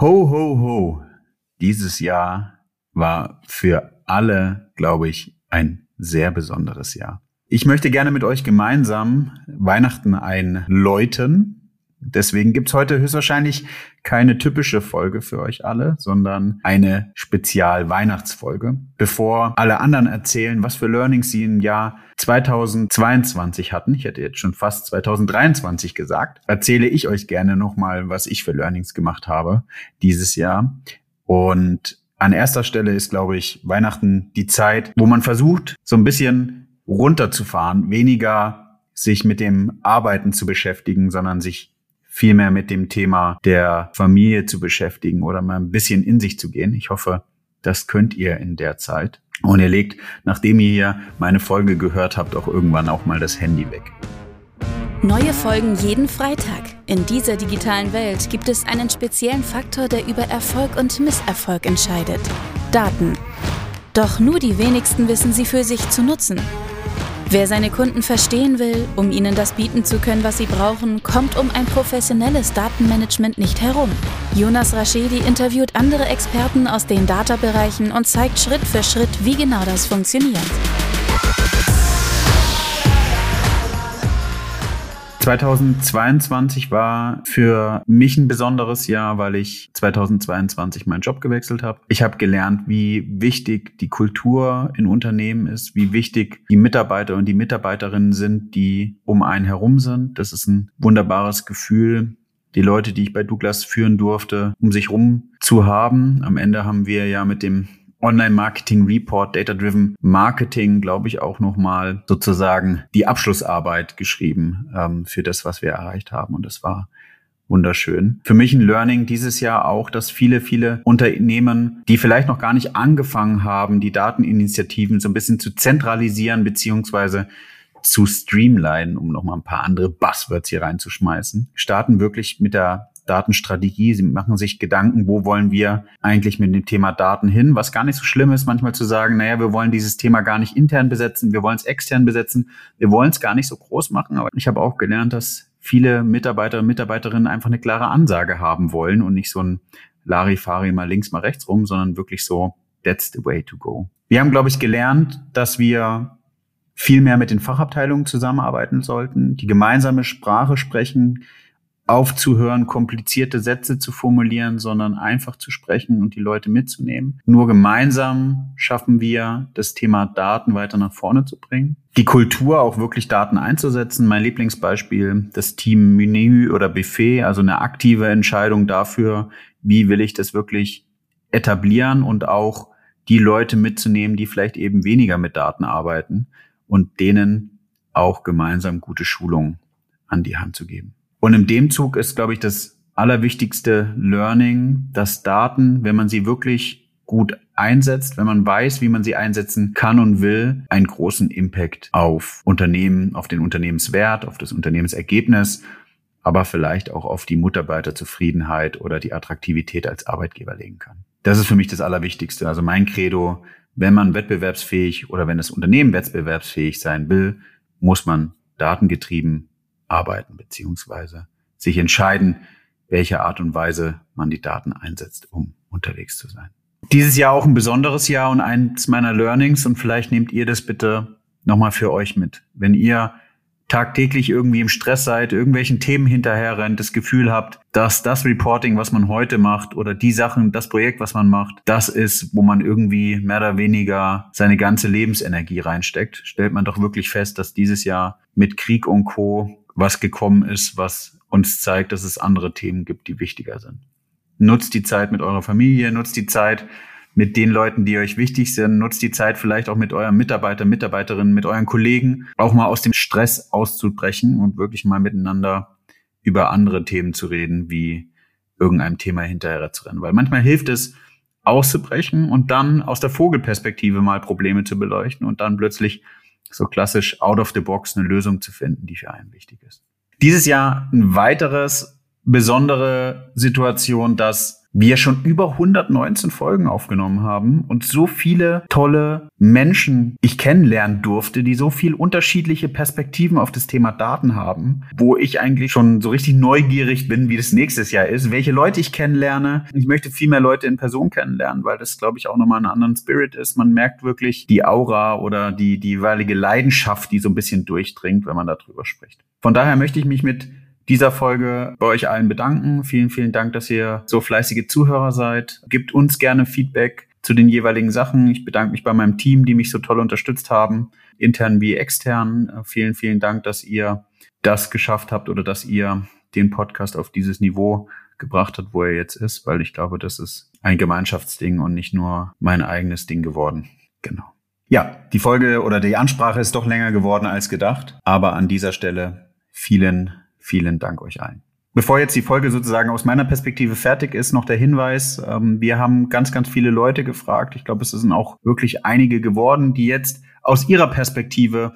Ho, ho, ho. Dieses Jahr war für alle, glaube ich, ein sehr besonderes Jahr. Ich möchte gerne mit euch gemeinsam Weihnachten einläuten Deswegen gibt's heute höchstwahrscheinlich keine typische Folge für euch alle, sondern eine Spezial-Weihnachtsfolge. Bevor alle anderen erzählen, was für Learnings sie im Jahr 2022 hatten, ich hätte jetzt schon fast 2023 gesagt, erzähle ich euch gerne nochmal, was ich für Learnings gemacht habe dieses Jahr. Und an erster Stelle ist, glaube ich, Weihnachten die Zeit, wo man versucht, so ein bisschen runterzufahren, weniger sich mit dem Arbeiten zu beschäftigen, sondern sich viel mehr mit dem Thema der Familie zu beschäftigen oder mal ein bisschen in sich zu gehen. Ich hoffe, das könnt ihr in der Zeit. Und ihr legt, nachdem ihr hier meine Folge gehört habt, auch irgendwann auch mal das Handy weg. Neue Folgen jeden Freitag. In dieser digitalen Welt gibt es einen speziellen Faktor, der über Erfolg und Misserfolg entscheidet. Daten. Doch nur die wenigsten wissen sie für sich zu nutzen. Wer seine Kunden verstehen will, um ihnen das bieten zu können, was sie brauchen, kommt um ein professionelles Datenmanagement nicht herum. Jonas Raschedi interviewt andere Experten aus den Data-Bereichen und zeigt Schritt für Schritt, wie genau das funktioniert. 2022 war für mich ein besonderes Jahr, weil ich 2022 meinen Job gewechselt habe. Ich habe gelernt, wie wichtig die Kultur in Unternehmen ist, wie wichtig die Mitarbeiter und die Mitarbeiterinnen sind, die um einen herum sind. Das ist ein wunderbares Gefühl, die Leute, die ich bei Douglas führen durfte, um sich rum zu haben. Am Ende haben wir ja mit dem Online-Marketing-Report, Data-Driven Marketing, glaube ich, auch nochmal sozusagen die Abschlussarbeit geschrieben ähm, für das, was wir erreicht haben. Und das war wunderschön. Für mich ein Learning dieses Jahr auch, dass viele, viele Unternehmen, die vielleicht noch gar nicht angefangen haben, die Dateninitiativen so ein bisschen zu zentralisieren beziehungsweise zu streamlinen, um nochmal ein paar andere Buzzwords hier reinzuschmeißen, starten wirklich mit der Datenstrategie. Sie machen sich Gedanken, wo wollen wir eigentlich mit dem Thema Daten hin, was gar nicht so schlimm ist, manchmal zu sagen, naja, wir wollen dieses Thema gar nicht intern besetzen, wir wollen es extern besetzen, wir wollen es gar nicht so groß machen. Aber ich habe auch gelernt, dass viele Mitarbeiter und Mitarbeiterinnen einfach eine klare Ansage haben wollen und nicht so ein Larifari mal links, mal rechts rum, sondern wirklich so, that's the way to go. Wir haben, glaube ich, gelernt, dass wir viel mehr mit den Fachabteilungen zusammenarbeiten sollten, die gemeinsame Sprache sprechen, aufzuhören, komplizierte Sätze zu formulieren, sondern einfach zu sprechen und die Leute mitzunehmen. Nur gemeinsam schaffen wir, das Thema Daten weiter nach vorne zu bringen. Die Kultur, auch wirklich Daten einzusetzen. Mein Lieblingsbeispiel, das Team Menü oder Buffet, also eine aktive Entscheidung dafür, wie will ich das wirklich etablieren und auch die Leute mitzunehmen, die vielleicht eben weniger mit Daten arbeiten und denen auch gemeinsam gute Schulungen an die Hand zu geben. Und in dem Zug ist, glaube ich, das allerwichtigste Learning, dass Daten, wenn man sie wirklich gut einsetzt, wenn man weiß, wie man sie einsetzen kann und will, einen großen Impact auf Unternehmen, auf den Unternehmenswert, auf das Unternehmensergebnis, aber vielleicht auch auf die Mitarbeiterzufriedenheit oder die Attraktivität als Arbeitgeber legen kann. Das ist für mich das Allerwichtigste. Also mein Credo, wenn man wettbewerbsfähig oder wenn das Unternehmen wettbewerbsfähig sein will, muss man datengetrieben arbeiten, beziehungsweise sich entscheiden, welche Art und Weise man die Daten einsetzt, um unterwegs zu sein. Dieses Jahr auch ein besonderes Jahr und eins meiner Learnings und vielleicht nehmt ihr das bitte nochmal für euch mit. Wenn ihr tagtäglich irgendwie im Stress seid, irgendwelchen Themen hinterher rennt, das Gefühl habt, dass das Reporting, was man heute macht oder die Sachen, das Projekt, was man macht, das ist, wo man irgendwie mehr oder weniger seine ganze Lebensenergie reinsteckt, stellt man doch wirklich fest, dass dieses Jahr mit Krieg und Co was gekommen ist, was uns zeigt, dass es andere Themen gibt, die wichtiger sind. Nutzt die Zeit mit eurer Familie, nutzt die Zeit mit den Leuten, die euch wichtig sind, nutzt die Zeit vielleicht auch mit euren Mitarbeitern, Mitarbeiterinnen, mit euren Kollegen, auch mal aus dem Stress auszubrechen und wirklich mal miteinander über andere Themen zu reden, wie irgendeinem Thema hinterher zu rennen. Weil manchmal hilft es, auszubrechen und dann aus der Vogelperspektive mal Probleme zu beleuchten und dann plötzlich so klassisch out of the box eine Lösung zu finden, die für einen wichtig ist. Dieses Jahr ein weiteres besondere Situation, dass wir schon über 119 Folgen aufgenommen haben und so viele tolle Menschen ich kennenlernen durfte, die so viel unterschiedliche Perspektiven auf das Thema Daten haben, wo ich eigentlich schon so richtig neugierig bin, wie das nächstes Jahr ist, welche Leute ich kennenlerne. Ich möchte viel mehr Leute in Person kennenlernen, weil das, glaube ich, auch nochmal einen anderen Spirit ist. Man merkt wirklich die Aura oder die, die jeweilige Leidenschaft, die so ein bisschen durchdringt, wenn man darüber spricht. Von daher möchte ich mich mit dieser Folge bei euch allen bedanken. Vielen, vielen Dank, dass ihr so fleißige Zuhörer seid. Gebt uns gerne Feedback zu den jeweiligen Sachen. Ich bedanke mich bei meinem Team, die mich so toll unterstützt haben, intern wie extern. Vielen, vielen Dank, dass ihr das geschafft habt oder dass ihr den Podcast auf dieses Niveau gebracht habt, wo er jetzt ist, weil ich glaube, das ist ein Gemeinschaftsding und nicht nur mein eigenes Ding geworden. Genau. Ja, die Folge oder die Ansprache ist doch länger geworden als gedacht, aber an dieser Stelle vielen Vielen Dank euch allen. Bevor jetzt die Folge sozusagen aus meiner Perspektive fertig ist, noch der Hinweis, ähm, wir haben ganz, ganz viele Leute gefragt. Ich glaube, es sind auch wirklich einige geworden, die jetzt aus ihrer Perspektive,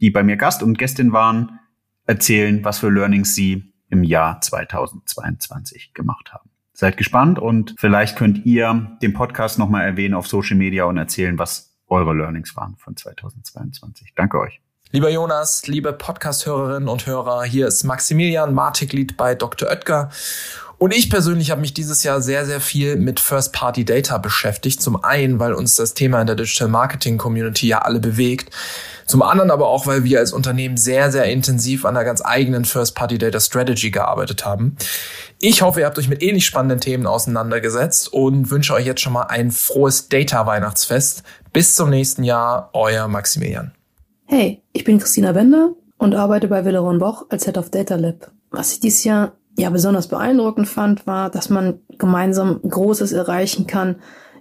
die bei mir Gast und Gästin waren, erzählen, was für Learnings sie im Jahr 2022 gemacht haben. Seid gespannt und vielleicht könnt ihr den Podcast nochmal erwähnen auf Social Media und erzählen, was eure Learnings waren von 2022. Danke euch. Lieber Jonas, liebe Podcast-Hörerinnen und Hörer, hier ist Maximilian Martiglied bei Dr. Oetker. Und ich persönlich habe mich dieses Jahr sehr, sehr viel mit First-Party-Data beschäftigt. Zum einen, weil uns das Thema in der Digital Marketing Community ja alle bewegt. Zum anderen aber auch, weil wir als Unternehmen sehr, sehr intensiv an einer ganz eigenen First-Party-Data Strategy gearbeitet haben. Ich hoffe, ihr habt euch mit ähnlich spannenden Themen auseinandergesetzt und wünsche euch jetzt schon mal ein frohes Data-Weihnachtsfest. Bis zum nächsten Jahr, euer Maximilian. Hey, ich bin Christina Bender und arbeite bei Willeron Boch als Head of Data Lab. Was ich dieses Jahr ja besonders beeindruckend fand, war, dass man gemeinsam Großes erreichen kann,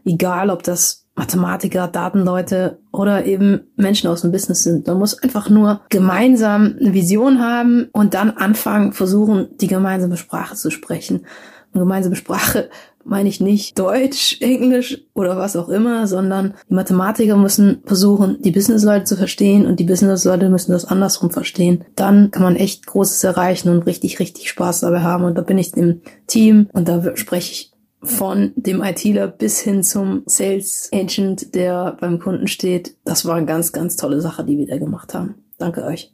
egal ob das Mathematiker, Datenleute oder eben Menschen aus dem Business sind. Man muss einfach nur gemeinsam eine Vision haben und dann anfangen, versuchen, die gemeinsame Sprache zu sprechen. Und gemeinsame Sprache meine ich nicht Deutsch, Englisch oder was auch immer, sondern die Mathematiker müssen versuchen, die Businessleute zu verstehen und die Businessleute müssen das andersrum verstehen. Dann kann man echt Großes erreichen und richtig, richtig Spaß dabei haben. Und da bin ich im Team und da spreche ich von dem ITler bis hin zum Sales Agent, der beim Kunden steht. Das war eine ganz, ganz tolle Sache, die wir da gemacht haben. Danke euch.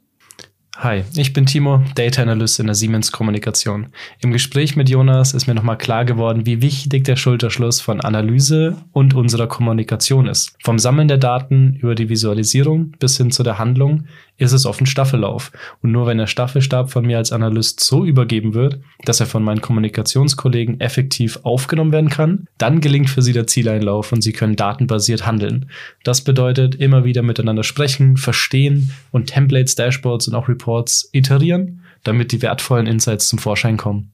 Hi, ich bin Timo, Data Analyst in der Siemens Kommunikation. Im Gespräch mit Jonas ist mir nochmal klar geworden, wie wichtig der Schulterschluss von Analyse und unserer Kommunikation ist. Vom Sammeln der Daten über die Visualisierung bis hin zu der Handlung ist es oft ein Staffellauf. Und nur wenn der Staffelstab von mir als Analyst so übergeben wird, dass er von meinen Kommunikationskollegen effektiv aufgenommen werden kann, dann gelingt für sie der Zieleinlauf und sie können datenbasiert handeln. Das bedeutet immer wieder miteinander sprechen, verstehen und Templates, Dashboards und auch Reports iterieren, damit die wertvollen Insights zum Vorschein kommen.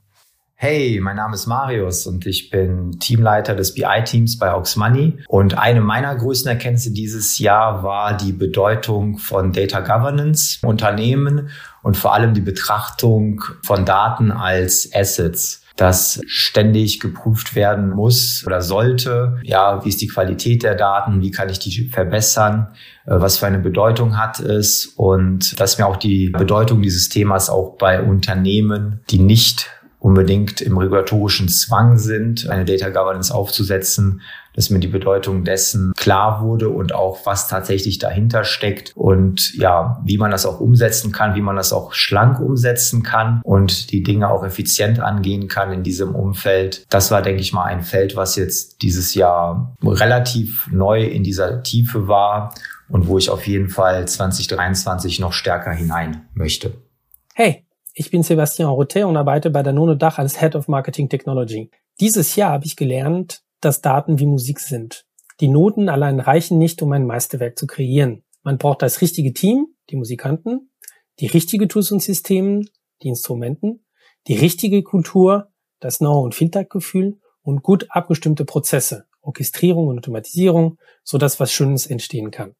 Hey, mein Name ist Marius und ich bin Teamleiter des BI-Teams bei Aux Money. Und eine meiner größten Erkenntnisse dieses Jahr war die Bedeutung von Data Governance, Unternehmen und vor allem die Betrachtung von Daten als Assets das ständig geprüft werden muss oder sollte. Ja, wie ist die Qualität der Daten? Wie kann ich die verbessern? Äh, was für eine Bedeutung hat es? Und dass mir auch die Bedeutung dieses Themas auch bei Unternehmen, die nicht unbedingt im regulatorischen Zwang sind, eine Data Governance aufzusetzen, dass mir die Bedeutung dessen klar wurde und auch was tatsächlich dahinter steckt und ja, wie man das auch umsetzen kann, wie man das auch schlank umsetzen kann und die Dinge auch effizient angehen kann in diesem Umfeld. Das war, denke ich mal, ein Feld, was jetzt dieses Jahr relativ neu in dieser Tiefe war und wo ich auf jeden Fall 2023 noch stärker hinein möchte. Hey, ich bin Sebastian Rotet und arbeite bei der Danone Dach als Head of Marketing Technology. Dieses Jahr habe ich gelernt, dass Daten wie Musik sind. Die Noten allein reichen nicht, um ein Meisterwerk zu kreieren. Man braucht das richtige Team, die Musikanten, die richtige Tools und Systeme, die Instrumenten, die richtige Kultur, das Know- und Feedback-Gefühl und gut abgestimmte Prozesse, Orchestrierung und Automatisierung, so dass was Schönes entstehen kann.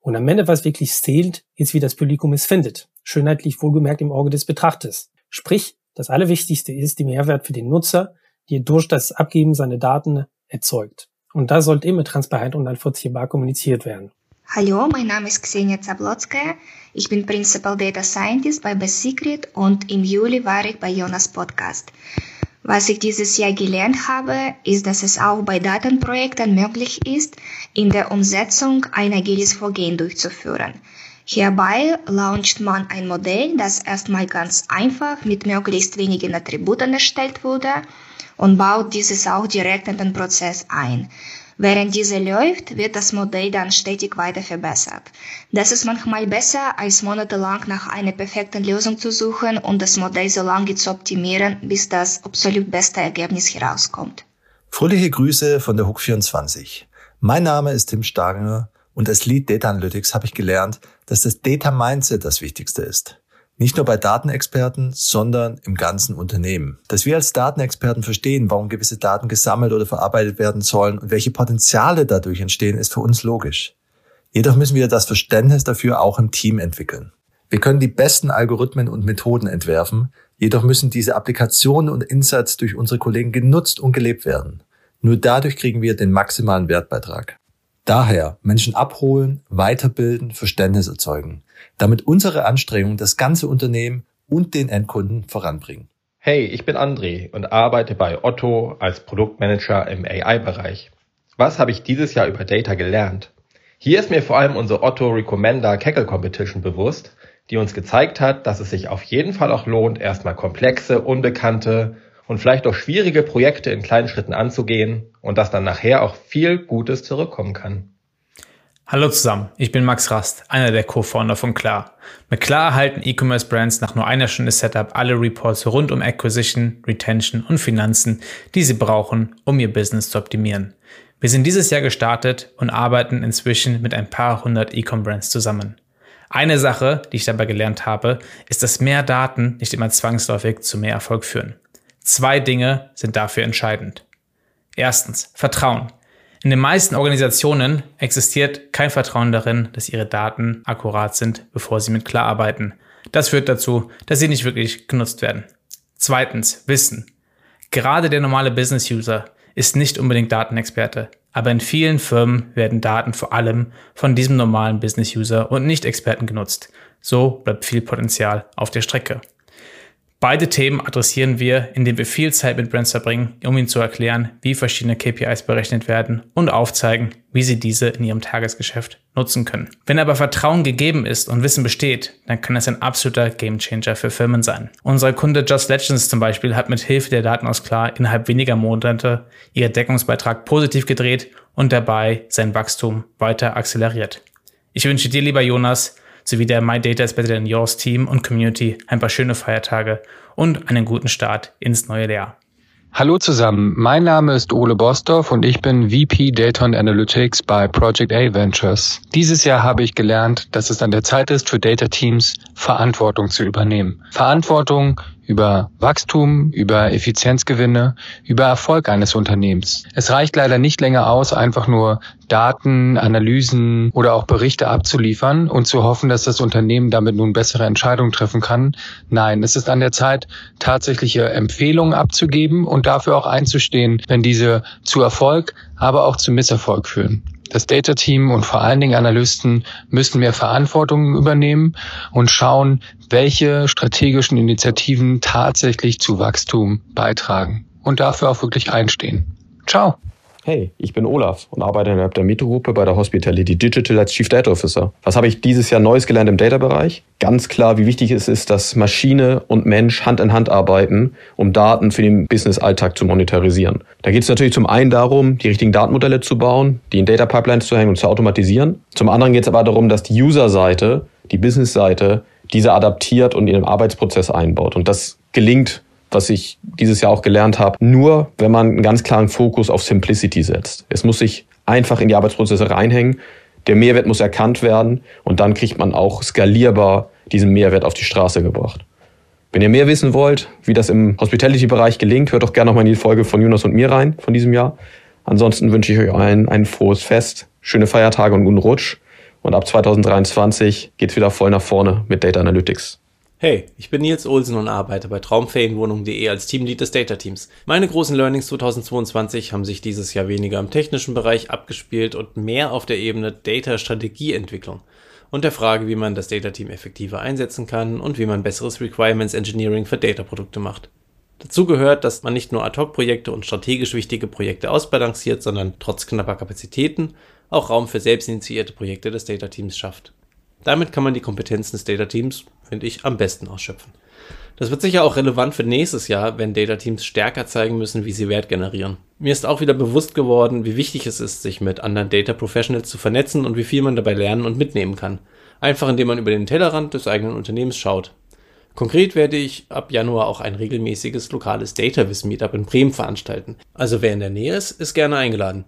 Und am Ende, was wirklich zählt, ist, wie das Publikum es findet. Schönheitlich wohlgemerkt im Auge des Betrachters. Sprich, das Allerwichtigste ist die Mehrwert für den Nutzer, die er durch das Abgeben seiner Daten erzeugt. Und das sollte immer transparent und nachvollziehbar kommuniziert werden. Hallo, mein Name ist Ksenia Zablotskaya. Ich bin Principal Data Scientist bei Best Secret und im Juli war ich bei Jonas Podcast. Was ich dieses Jahr gelernt habe, ist, dass es auch bei Datenprojekten möglich ist, in der Umsetzung ein agiles Vorgehen durchzuführen. Hierbei launcht man ein Modell, das erstmal ganz einfach mit möglichst wenigen Attributen erstellt wurde und baut dieses auch direkt in den Prozess ein. Während diese läuft, wird das Modell dann stetig weiter verbessert. Das ist manchmal besser, als monatelang nach einer perfekten Lösung zu suchen und das Modell so lange zu optimieren, bis das absolut beste Ergebnis herauskommt. Fröhliche Grüße von der Hook 24. Mein Name ist Tim Stargner und als Lead Data Analytics habe ich gelernt, dass das Data Mindset das Wichtigste ist. Nicht nur bei Datenexperten, sondern im ganzen Unternehmen. Dass wir als Datenexperten verstehen, warum gewisse Daten gesammelt oder verarbeitet werden sollen und welche Potenziale dadurch entstehen, ist für uns logisch. Jedoch müssen wir das Verständnis dafür auch im Team entwickeln. Wir können die besten Algorithmen und Methoden entwerfen, jedoch müssen diese Applikationen und Insights durch unsere Kollegen genutzt und gelebt werden. Nur dadurch kriegen wir den maximalen Wertbeitrag. Daher Menschen abholen, weiterbilden, Verständnis erzeugen damit unsere Anstrengungen das ganze Unternehmen und den Endkunden voranbringen. Hey, ich bin André und arbeite bei Otto als Produktmanager im AI-Bereich. Was habe ich dieses Jahr über Data gelernt? Hier ist mir vor allem unsere Otto Recommender Kaggle Competition bewusst, die uns gezeigt hat, dass es sich auf jeden Fall auch lohnt, erstmal komplexe, unbekannte und vielleicht auch schwierige Projekte in kleinen Schritten anzugehen und dass dann nachher auch viel Gutes zurückkommen kann. Hallo zusammen, ich bin Max Rast, einer der Co-Founder von Klar. Mit Klar erhalten E-Commerce-Brands nach nur einer Stunde Setup alle Reports rund um Acquisition, Retention und Finanzen, die sie brauchen, um ihr Business zu optimieren. Wir sind dieses Jahr gestartet und arbeiten inzwischen mit ein paar hundert E-Com-Brands zusammen. Eine Sache, die ich dabei gelernt habe, ist, dass mehr Daten nicht immer zwangsläufig zu mehr Erfolg führen. Zwei Dinge sind dafür entscheidend. Erstens, Vertrauen. In den meisten Organisationen existiert kein Vertrauen darin, dass ihre Daten akkurat sind, bevor sie mit klar arbeiten. Das führt dazu, dass sie nicht wirklich genutzt werden. Zweitens, Wissen. Gerade der normale Business-User ist nicht unbedingt Datenexperte, aber in vielen Firmen werden Daten vor allem von diesem normalen Business-User und Nicht-Experten genutzt. So bleibt viel Potenzial auf der Strecke. Beide Themen adressieren wir, indem wir viel Zeit mit Brands verbringen, um ihnen zu erklären, wie verschiedene KPIs berechnet werden und aufzeigen, wie sie diese in ihrem Tagesgeschäft nutzen können. Wenn aber Vertrauen gegeben ist und Wissen besteht, dann kann es ein absoluter Gamechanger für Firmen sein. Unser Kunde Just Legends zum Beispiel hat mit Hilfe der Daten aus Klar innerhalb weniger Monate ihr Deckungsbeitrag positiv gedreht und dabei sein Wachstum weiter akzeleriert. Ich wünsche dir, lieber Jonas, sowie der My Data is Better Than Yours Team und Community ein paar schöne Feiertage und einen guten Start ins neue Jahr. Hallo zusammen, mein Name ist Ole Bostorff und ich bin VP Data and Analytics bei Project A Ventures. Dieses Jahr habe ich gelernt, dass es an der Zeit ist, für Data Teams Verantwortung zu übernehmen. Verantwortung über Wachstum, über Effizienzgewinne, über Erfolg eines Unternehmens. Es reicht leider nicht länger aus, einfach nur Daten, Analysen oder auch Berichte abzuliefern und zu hoffen, dass das Unternehmen damit nun bessere Entscheidungen treffen kann. Nein, es ist an der Zeit, tatsächliche Empfehlungen abzugeben und dafür auch einzustehen, wenn diese zu Erfolg, aber auch zu Misserfolg führen. Das Data Team und vor allen Dingen Analysten müssen mehr Verantwortung übernehmen und schauen, welche strategischen Initiativen tatsächlich zu Wachstum beitragen und dafür auch wirklich einstehen. Ciao. Hey, ich bin Olaf und arbeite innerhalb der Metro-Gruppe bei der Hospitality Digital als Chief Data Officer. Was habe ich dieses Jahr Neues gelernt im Data-Bereich? Ganz klar, wie wichtig es ist, dass Maschine und Mensch Hand in Hand arbeiten, um Daten für den Business-Alltag zu monetarisieren. Da geht es natürlich zum einen darum, die richtigen Datenmodelle zu bauen, die in Data Pipelines zu hängen und zu automatisieren. Zum anderen geht es aber darum, dass die User-Seite, die Business-Seite, diese adaptiert und in den Arbeitsprozess einbaut. Und das gelingt was ich dieses Jahr auch gelernt habe, nur wenn man einen ganz klaren Fokus auf Simplicity setzt. Es muss sich einfach in die Arbeitsprozesse reinhängen. Der Mehrwert muss erkannt werden und dann kriegt man auch skalierbar diesen Mehrwert auf die Straße gebracht. Wenn ihr mehr wissen wollt, wie das im Hospitality-Bereich gelingt, hört doch gerne nochmal in die Folge von Jonas und mir rein von diesem Jahr. Ansonsten wünsche ich euch allen ein frohes Fest, schöne Feiertage und guten Rutsch. Und ab 2023 geht's wieder voll nach vorne mit Data Analytics. Hey, ich bin Nils Olsen und arbeite bei Traumferienwohnung.de als Teamlead des Data Teams. Meine großen Learnings 2022 haben sich dieses Jahr weniger im technischen Bereich abgespielt und mehr auf der Ebene Data Strategieentwicklung und der Frage, wie man das Data Team effektiver einsetzen kann und wie man besseres Requirements Engineering für Data Produkte macht. Dazu gehört, dass man nicht nur Ad-Hoc-Projekte und strategisch wichtige Projekte ausbalanciert, sondern trotz knapper Kapazitäten auch Raum für selbstinitiierte Projekte des Data Teams schafft. Damit kann man die Kompetenzen des Data Teams, finde ich, am besten ausschöpfen. Das wird sicher auch relevant für nächstes Jahr, wenn Data Teams stärker zeigen müssen, wie sie Wert generieren. Mir ist auch wieder bewusst geworden, wie wichtig es ist, sich mit anderen Data Professionals zu vernetzen und wie viel man dabei lernen und mitnehmen kann. Einfach indem man über den Tellerrand des eigenen Unternehmens schaut. Konkret werde ich ab Januar auch ein regelmäßiges lokales Dataviz Meetup in Bremen veranstalten. Also wer in der Nähe ist, ist gerne eingeladen.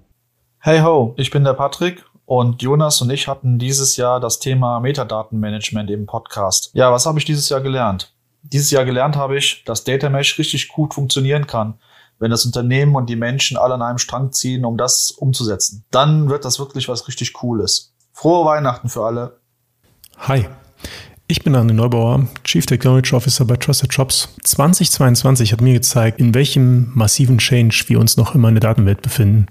Hey ho, ich bin der Patrick und Jonas und ich hatten dieses Jahr das Thema Metadatenmanagement im Podcast. Ja, was habe ich dieses Jahr gelernt? Dieses Jahr gelernt habe ich, dass Data Mesh richtig gut funktionieren kann, wenn das Unternehmen und die Menschen alle an einem Strang ziehen, um das umzusetzen. Dann wird das wirklich was richtig Cooles. Frohe Weihnachten für alle. Hi, ich bin Arne Neubauer, Chief Technology Officer bei Trusted Shops. 2022 hat mir gezeigt, in welchem massiven Change wir uns noch immer in der Datenwelt befinden.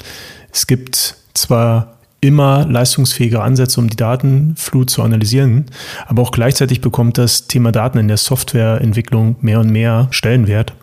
Es gibt zwar immer leistungsfähige Ansätze, um die Datenflut zu analysieren, aber auch gleichzeitig bekommt das Thema Daten in der Softwareentwicklung mehr und mehr Stellenwert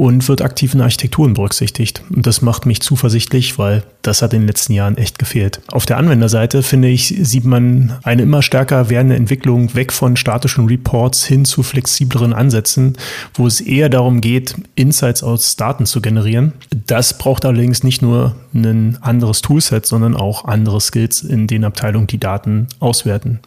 und wird aktiv in Architekturen berücksichtigt. Und das macht mich zuversichtlich, weil das hat in den letzten Jahren echt gefehlt. Auf der Anwenderseite, finde ich, sieht man eine immer stärker werdende Entwicklung weg von statischen Reports hin zu flexibleren Ansätzen, wo es eher darum geht, Insights aus Daten zu generieren. Das braucht allerdings nicht nur ein anderes Toolset, sondern auch andere Skills in den Abteilungen, die Daten auswerten.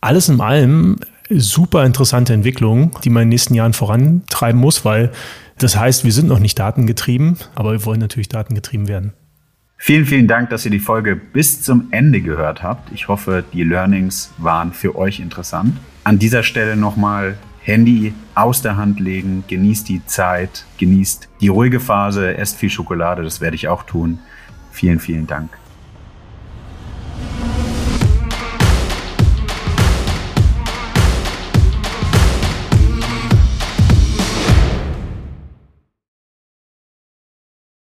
Alles in allem super interessante Entwicklung, die man in den nächsten Jahren vorantreiben muss, weil das heißt, wir sind noch nicht datengetrieben, aber wir wollen natürlich datengetrieben werden. Vielen, vielen Dank, dass ihr die Folge bis zum Ende gehört habt. Ich hoffe, die Learnings waren für euch interessant. An dieser Stelle nochmal Handy aus der Hand legen, genießt die Zeit, genießt die ruhige Phase, esst viel Schokolade, das werde ich auch tun. Vielen, vielen Dank.